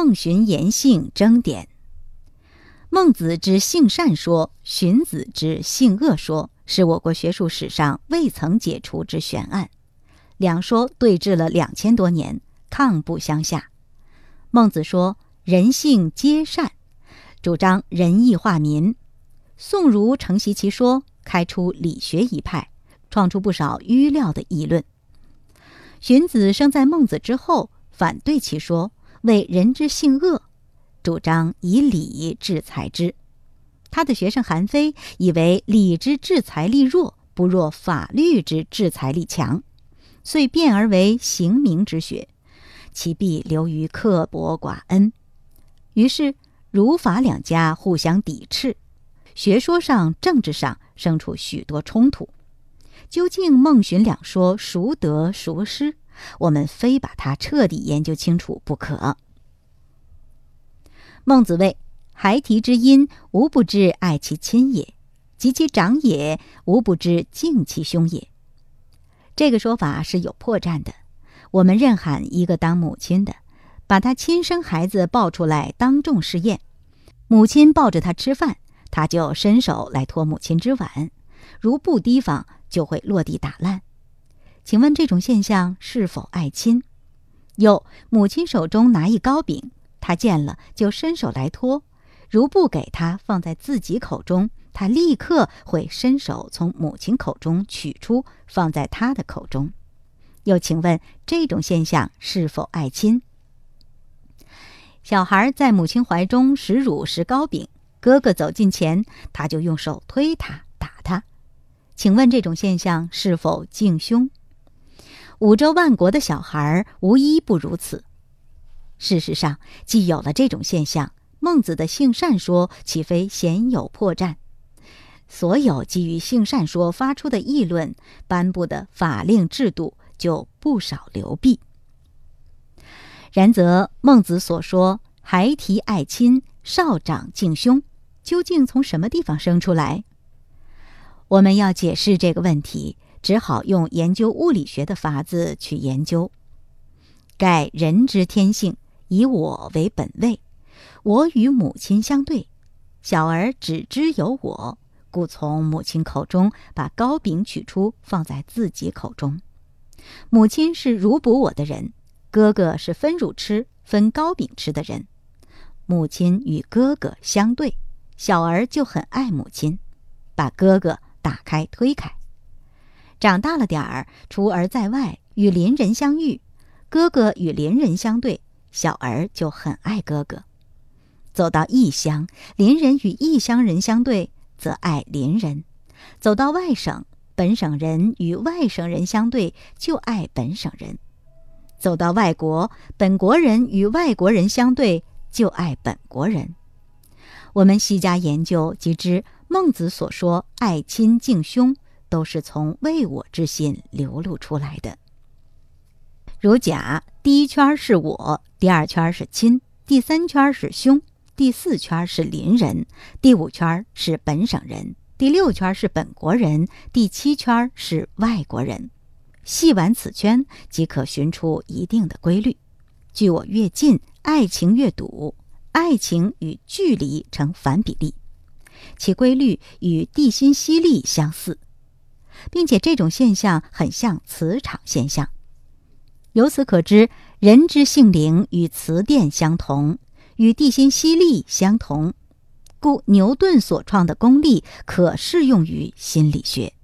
孟荀言性争点。孟子之性善说，荀子之性恶说，是我国学术史上未曾解除之悬案。两说对峙了两千多年，抗不相下。孟子说人性皆善，主张仁义化民。宋儒承袭其说，开出理学一派，创出不少预料的议论。荀子生在孟子之后，反对其说，为人之性恶，主张以礼制裁之。他的学生韩非以为礼之制裁力弱，不若法律之制裁力强。遂变而为刑名之学，其必流于刻薄寡恩。于是儒法两家互相抵斥，学说上、政治上生出许多冲突。究竟孟荀两说孰得孰失？我们非把它彻底研究清楚不可。孟子谓：“孩提之音，无不知爱其亲也；及其长也，无不知敬其兄也。”这个说法是有破绽的。我们任喊一个当母亲的，把他亲生孩子抱出来当众试验，母亲抱着他吃饭，他就伸手来托母亲之碗，如不提防，就会落地打烂。请问这种现象是否爱亲？有母亲手中拿一糕饼，他见了就伸手来托，如不给他放在自己口中。他立刻会伸手从母亲口中取出，放在他的口中。又请问这种现象是否爱亲？小孩在母亲怀中食乳食糕饼，哥哥走近前，他就用手推他打他。请问这种现象是否敬兄？五洲万国的小孩无一不如此。事实上，既有了这种现象，孟子的性善说岂非鲜有破绽？所有基于性善说发出的议论，颁布的法令制度就不少流弊。然则孟子所说“孩提爱亲，少长敬兄”，究竟从什么地方生出来？我们要解释这个问题，只好用研究物理学的法子去研究。盖人之天性，以我为本位，我与母亲相对，小儿只知有我。故从母亲口中把糕饼取出，放在自己口中。母亲是乳哺我的人，哥哥是分乳吃、分糕饼吃的人。母亲与哥哥相对，小儿就很爱母亲，把哥哥打开推开。长大了点儿，出儿在外，与邻人相遇，哥哥与邻人相对，小儿就很爱哥哥。走到异乡，邻人与异乡人相对。则爱邻人，走到外省，本省人与外省人相对，就爱本省人；走到外国，本国人与外国人相对，就爱本国人。我们细加研究，即知孟子所说“爱亲敬兄”，都是从为我之心流露出来的。如甲，第一圈是我，第二圈是亲，第三圈是兄。第四圈是邻人，第五圈是本省人，第六圈是本国人，第七圈是外国人。细玩此圈，即可寻出一定的规律。距我越近，爱情越笃，爱情与距离成反比例，其规律与地心吸力相似，并且这种现象很像磁场现象。由此可知，人之性灵与磁电相同。与地心吸力相同，故牛顿所创的功力可适用于心理学。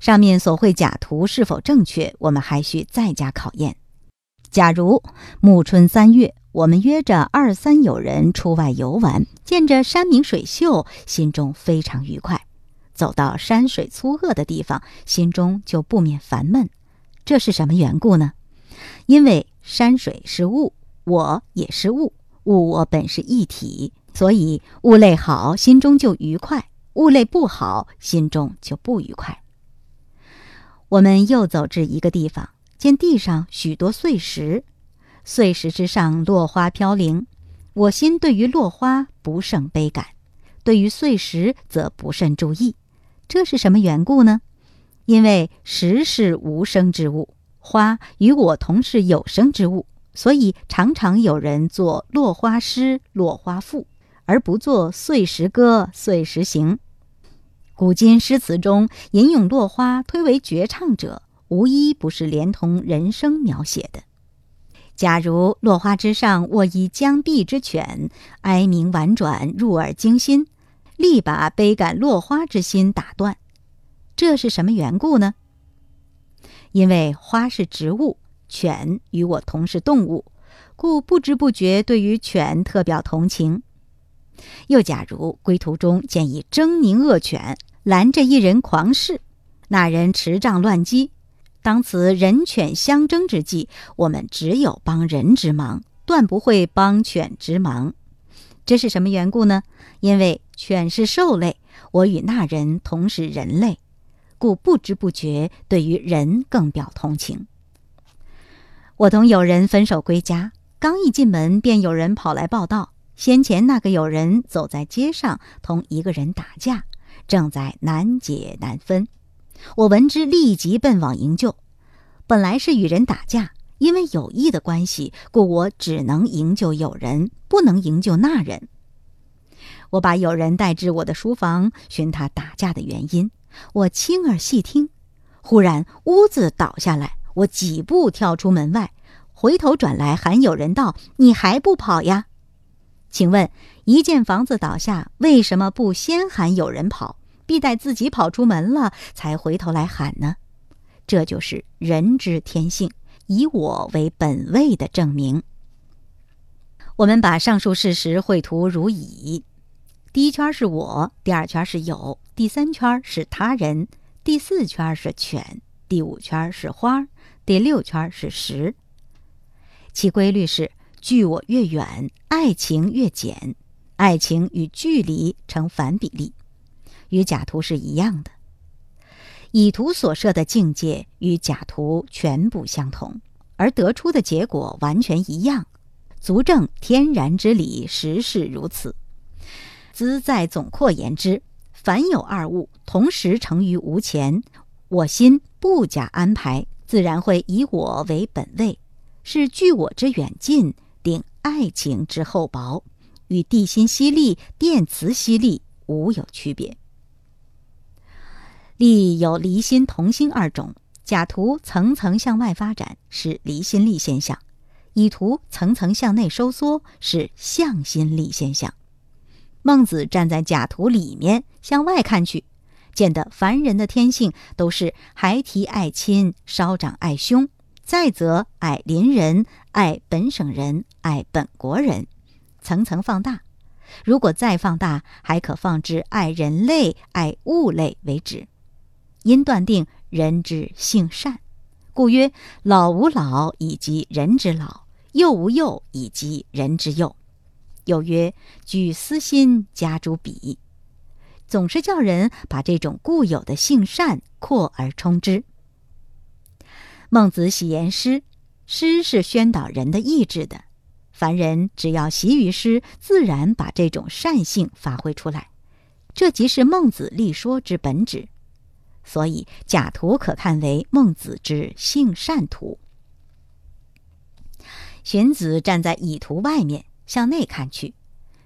上面所绘假图是否正确，我们还需再加考验。假如暮春三月，我们约着二三友人出外游玩，见着山明水秀，心中非常愉快；走到山水粗恶的地方，心中就不免烦闷。这是什么缘故呢？因为山水是物。我也是物，物我本是一体，所以物类好，心中就愉快；物类不好，心中就不愉快。我们又走至一个地方，见地上许多碎石，碎石之上落花飘零，我心对于落花不胜悲感，对于碎石则不甚注意。这是什么缘故呢？因为石是无生之物，花与我同是有生之物。所以常常有人作落花诗、落花赋，而不作碎石歌、碎石行。古今诗词中吟咏落花推为绝唱者，无一不是连同人生描写的。假如落花之上卧一江碧之犬，哀鸣婉转，入耳惊心，力把悲感落花之心打断，这是什么缘故呢？因为花是植物，犬与我同是动物，故不知不觉对于犬特表同情。又假如归途中见一狰狞恶犬拦着一人狂视，那人持杖乱击。当此人犬相争之际，我们只有帮人之忙，断不会帮犬之忙。这是什么缘故呢？因为犬是兽类，我与那人同是人类，故不知不觉对于人更表同情。我同友人分手归家，刚一进门，便有人跑来报道：先前那个友人走在街上，同一个人打架，正在难解难分。我闻之，立即奔往营救。本来是与人打架，因为友谊的关系，故我只能营救友人，不能营救那人。我把友人带至我的书房，寻他打架的原因。我亲耳细听，忽然屋子倒下来，我几步跳出门外，回头转来喊友人道：“你还不跑呀？请问，一见房子倒下，为什么不先喊友人跑？”必待自己跑出门了，才回头来喊呢。这就是人之天性，以我为本位的证明。我们把上述事实绘图如乙：第一圈是我，第二圈是有，第三圈是他人，第四圈是犬，第五圈是花，第六圈是石。其规律是：距我越远，爱情越减，爱情与距离成反比例。与甲图是一样的，乙图所设的境界与甲图全部相同，而得出的结果完全一样，足证天然之理，实是如此。兹在总括言之，凡有二物同时成于无前，我心不假安排，自然会以我为本位，是据我之远近，定爱情之厚薄，与地心吸力、电磁吸力无有区别。力有离心、同心二种。甲图层层向外发展，是离心力现象；乙图层层向内收缩，是向心力现象。孟子站在甲图里面向外看去，见得凡人的天性都是孩提爱亲，稍长爱兄，再则爱邻人、爱本省人、爱本国人，层层放大。如果再放大，还可放至爱人类、爱物类为止。因断定人之性善，故曰老吾老以及人之老，幼吾幼以及人之幼。又曰举私心加诸彼，总是叫人把这种固有的性善扩而充之。孟子喜言诗，诗是宣导人的意志的，凡人只要习于诗，自然把这种善性发挥出来，这即是孟子立说之本旨。所以甲图可看为孟子之性善图。荀子站在乙图外面向内看去，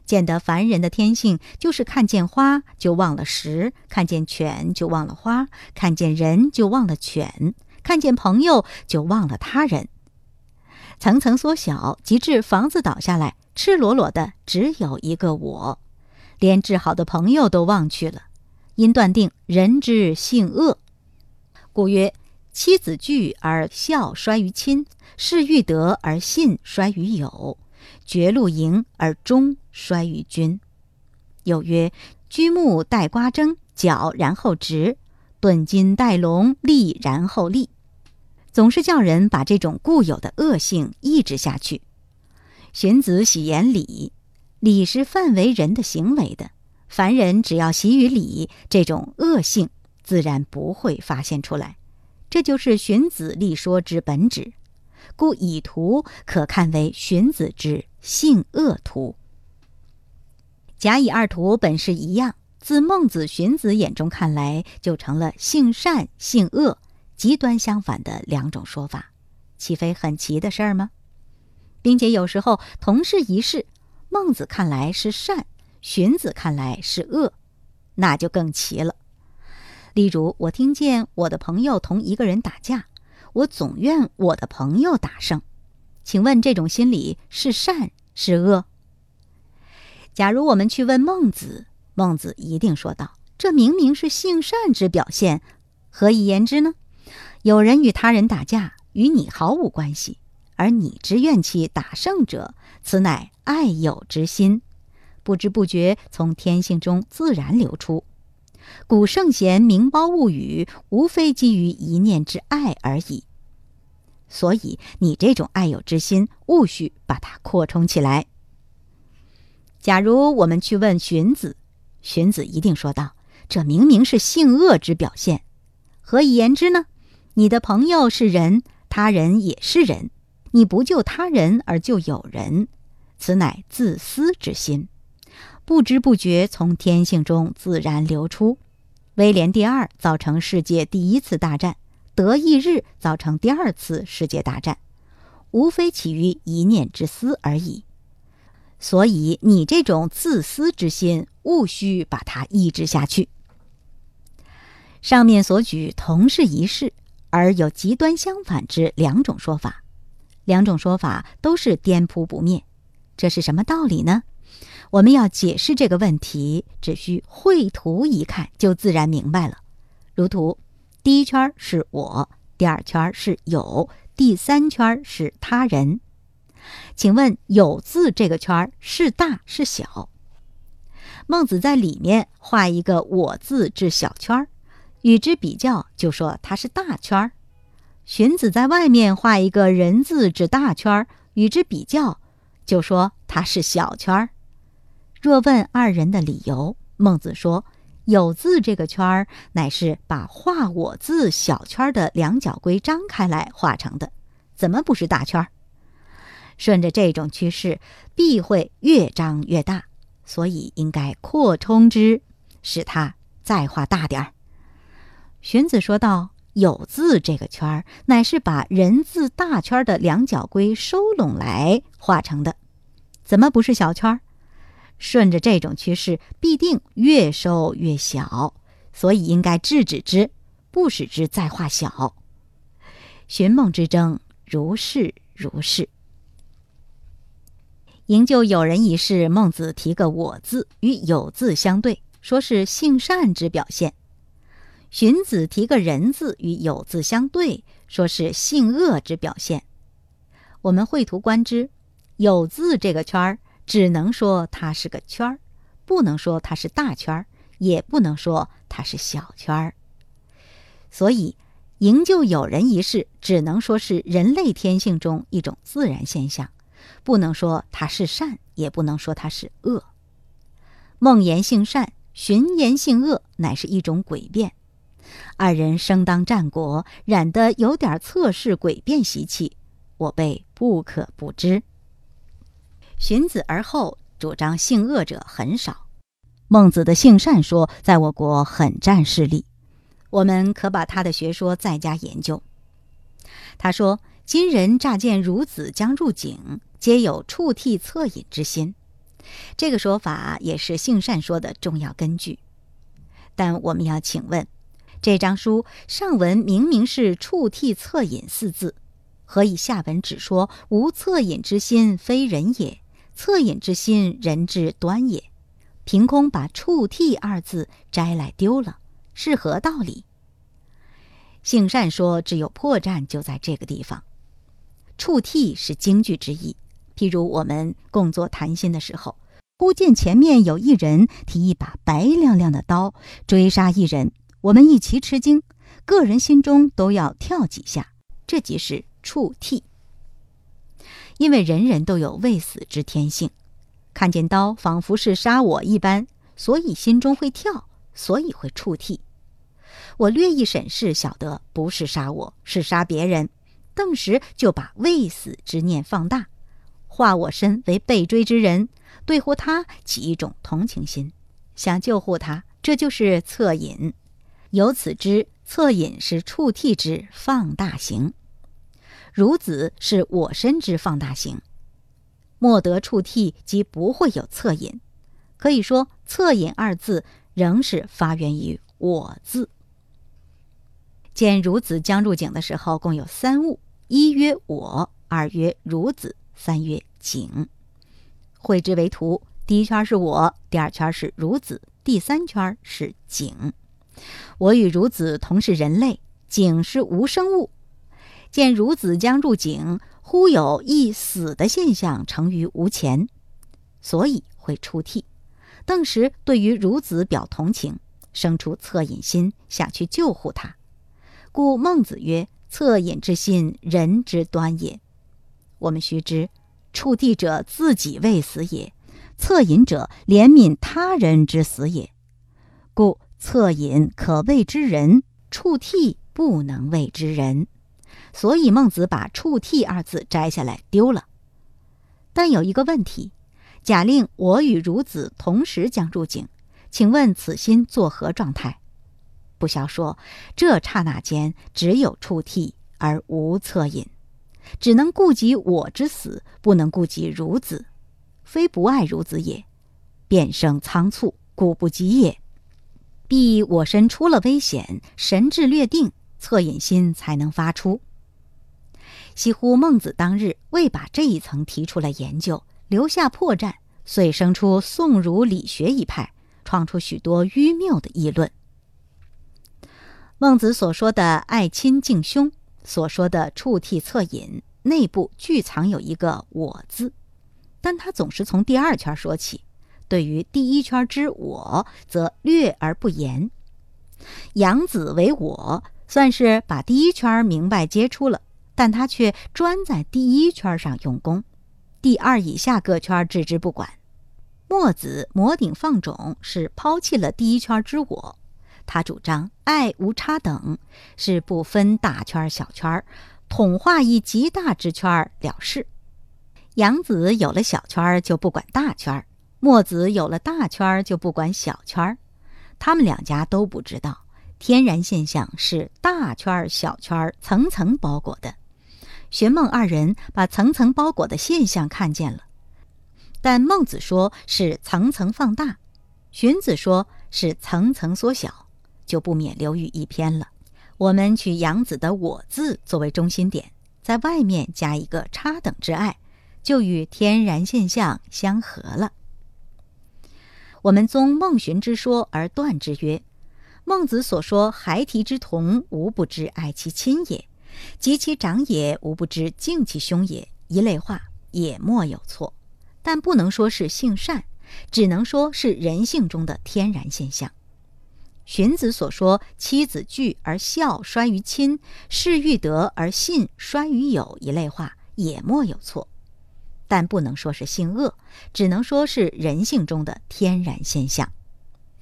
见得凡人的天性就是看见花就忘了时，看见犬就忘了花，看见人就忘了犬，看见朋友就忘了他人。层层缩小，及至房子倒下来，赤裸裸的只有一个我，连至好的朋友都忘去了。因断定人之性恶，故曰：妻子惧而孝衰于亲，事欲得而信衰于友，绝路盈而忠衰于君。又曰：居木待瓜蒸，角然后直；钝金待龙，利然后利。总是叫人把这种固有的恶性抑制下去。荀子喜言礼，礼是范围人的行为的。凡人只要习于礼，这种恶性自然不会发现出来。这就是荀子立说之本旨，故以图可看为荀子之性恶图。甲乙二图本是一样，自孟子、荀子眼中看来，就成了性善、性恶极端相反的两种说法，岂非很奇的事儿吗？并且有时候同是一事，孟子看来是善，荀子看来是恶，那就更奇了。例如，我听见我的朋友同一个人打架，我总愿我的朋友打胜。请问这种心理是善是恶？假如我们去问孟子，孟子一定说道：“这明明是性善之表现，何以言之呢？有人与他人打架，与你毫无关系，而你之怨气打胜者，此乃爱友之心，不知不觉从天性中自然流出。古圣贤明褒物语，无非基于一念之爱而已。所以你这种爱友之心，务须把它扩充起来。”假如我们去问荀子，荀子一定说道：“这明明是性恶之表现，何以言之呢？你的朋友是人，他人也是人，你不救他人而救友人，此乃自私之心，不知不觉从天性中自然流出。威廉第二造成世界第一次大战，德意日造成第二次世界大战，无非起于一念之私而已。”所以，你这种自私之心，务须把它抑制下去。上面所举同是一事，而有极端相反之两种说法，两种说法都是颠扑不灭，这是什么道理呢？我们要解释这个问题，只需绘图一看就自然明白了。如图，第一圈是我，第二圈是有，第三圈是他人。请问“有”字这个圈是大是小？孟子在里面画一个“我”字至小圈，与之比较，就说它是大圈；荀子在外面画一个人字至大圈，与之比较，就说它是小圈儿。若问二人的理由，孟子说：“有”字这个圈儿乃是把画“我”字小圈的两角龟张开来画成的，怎么不是大圈儿？顺着这种趋势，必会越张越大，所以应该扩充之，使它再画大点儿。荀子说道：“有字这个圈儿，乃是把人字大圈的两角龟收拢来画成的，怎么不是小圈儿？顺着这种趋势，必定越收越小，所以应该制止之，不使之再化小。寻孟之争，如是如是。”营救友人一事，孟子提个“我”字与“有”字相对，说是性善之表现；荀子提个“人”字与“有”字相对，说是性恶之表现。我们绘图观之，“有”字这个圈儿，只能说它是个圈儿，不能说它是大圈儿，也不能说它是小圈儿。所以，营救友人一事，只能说是人类天性中一种自然现象。不能说他是善，也不能说他是恶。孟言性善，荀言性恶，乃是一种诡辩。二人生当战国，染得有点测试诡辩习气，我辈不可不知。荀子而后主张性恶者很少，孟子的性善说在我国很占势力，我们可把他的学说再加研究。他说：“今人乍见孺子将入井。”皆有触涕恻隐之心，这个说法也是性善说的重要根据。但我们要请问，这张书上文明明是“触涕恻隐”四字，何以下文只说“无恻隐之心，非人也；恻隐之心，人之端也”？凭空把“触涕”二字摘来丢了，是何道理？性善说只有破绽就在这个地方，“触涕”是京剧之意。譬如我们共坐谈心的时候，忽见前面有一人提一把白亮亮的刀追杀一人，我们一齐吃惊，个人心中都要跳几下，这即是触涕。因为人人都有畏死之天性，看见刀仿佛是杀我一般，所以心中会跳，所以会触涕。我略一审视，晓得不是杀我，是杀别人，顿时就把畏死之念放大。化我身为被追之人，对乎他起一种同情心，想救护他，这就是恻隐。由此知，恻隐是触涕之放大行，孺子是我身之放大型。莫得触替，即不会有恻隐。可以说，“恻隐”二字仍是发源于“我”字。见孺子将入井的时候，共有三物：一曰我，二曰孺子，三曰井。绘之为图，第一圈是我，第二圈是孺子，第三圈是井。我与孺子同是人类，井是无生物。见孺子将入井，忽有一死的现象成于无前，所以会出涕。邓时对于孺子表同情，生出恻隐心，想去救护他。故孟子曰：“恻隐之心，人之端也。”我们须知，触地者自己未死也，恻隐者怜悯他人之死也。故恻隐可谓之人，触涕不能谓之人。所以孟子把“触涕”二字摘下来丢了。但有一个问题：假令我与孺子同时将入井，请问此心作何状态？不消说，这刹那间只有触涕而无恻隐，只能顾及我之死，不能顾及孺子。非不爱孺子也，变生仓促，故不及也。必我身出了危险，神志略定，恻隐心才能发出。惜乎孟子当日未把这一层提出来研究，留下破绽，遂生出宋儒理学一派，创出许多迂谬的议论。孟子所说的爱亲敬兄，所说的触涕恻隐，内部俱藏有一个“我”字，但他总是从第二圈说起，对于第一圈之“我”则略而不言。养子为我，算是把第一圈明白接出了。但他却专在第一圈上用功，第二以下各圈置之不管。墨子摩顶放踵是抛弃了第一圈之我，他主张爱无差等，是不分大圈小圈，统化一极大之圈了事。杨子有了小圈就不管大圈，墨子有了大圈就不管小圈，他们两家都不知道天然现象是大圈儿小圈儿层层包裹的。玄孟二人把层层包裹的现象看见了，但孟子说是层层放大，荀子说是层层缩小，就不免流于一篇了。我们取杨子的“我”字作为中心点，在外面加一个差等之爱，就与天然现象相合了。我们宗孟荀之说而断之曰：孟子所说孩提之童，无不知爱其亲也。及其长也，无不知敬其兄也。一类话也莫有错，但不能说是性善，只能说是人性中的天然现象。荀子所说“妻子惧而孝衰于亲，事欲得而信衰于友”一类话也莫有错，但不能说是性恶，只能说是人性中的天然现象。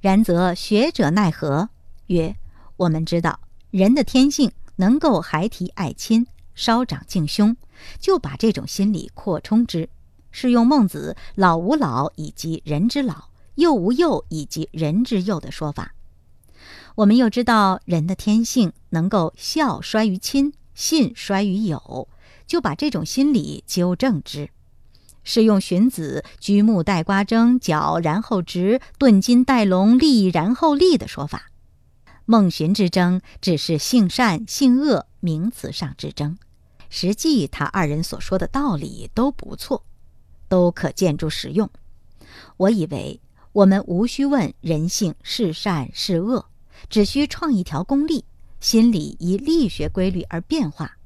然则学者奈何？曰：我们知道人的天性。能够孩提爱亲，稍长敬兄，就把这种心理扩充之，是用孟子“老吾老以及人之老，幼吾幼以及人之幼”的说法。我们又知道人的天性能够孝衰于亲，信衰于友，就把这种心理纠正之，是用荀子“居木待瓜蒸，角然后直；钝金待龙，立然后立”的说法。孟荀之争只是性善性恶名词上之争，实际他二人所说的道理都不错，都可见诸实用。我以为我们无需问人性是善是恶，只需创一条公例，心理以力学规律而变化，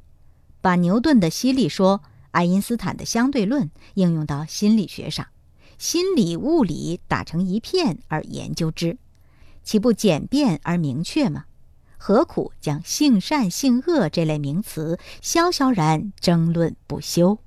把牛顿的犀利说、爱因斯坦的相对论应用到心理学上，心理物理打成一片而研究之。岂不简便而明确吗？何苦将性善性恶这类名词萧萧然争论不休？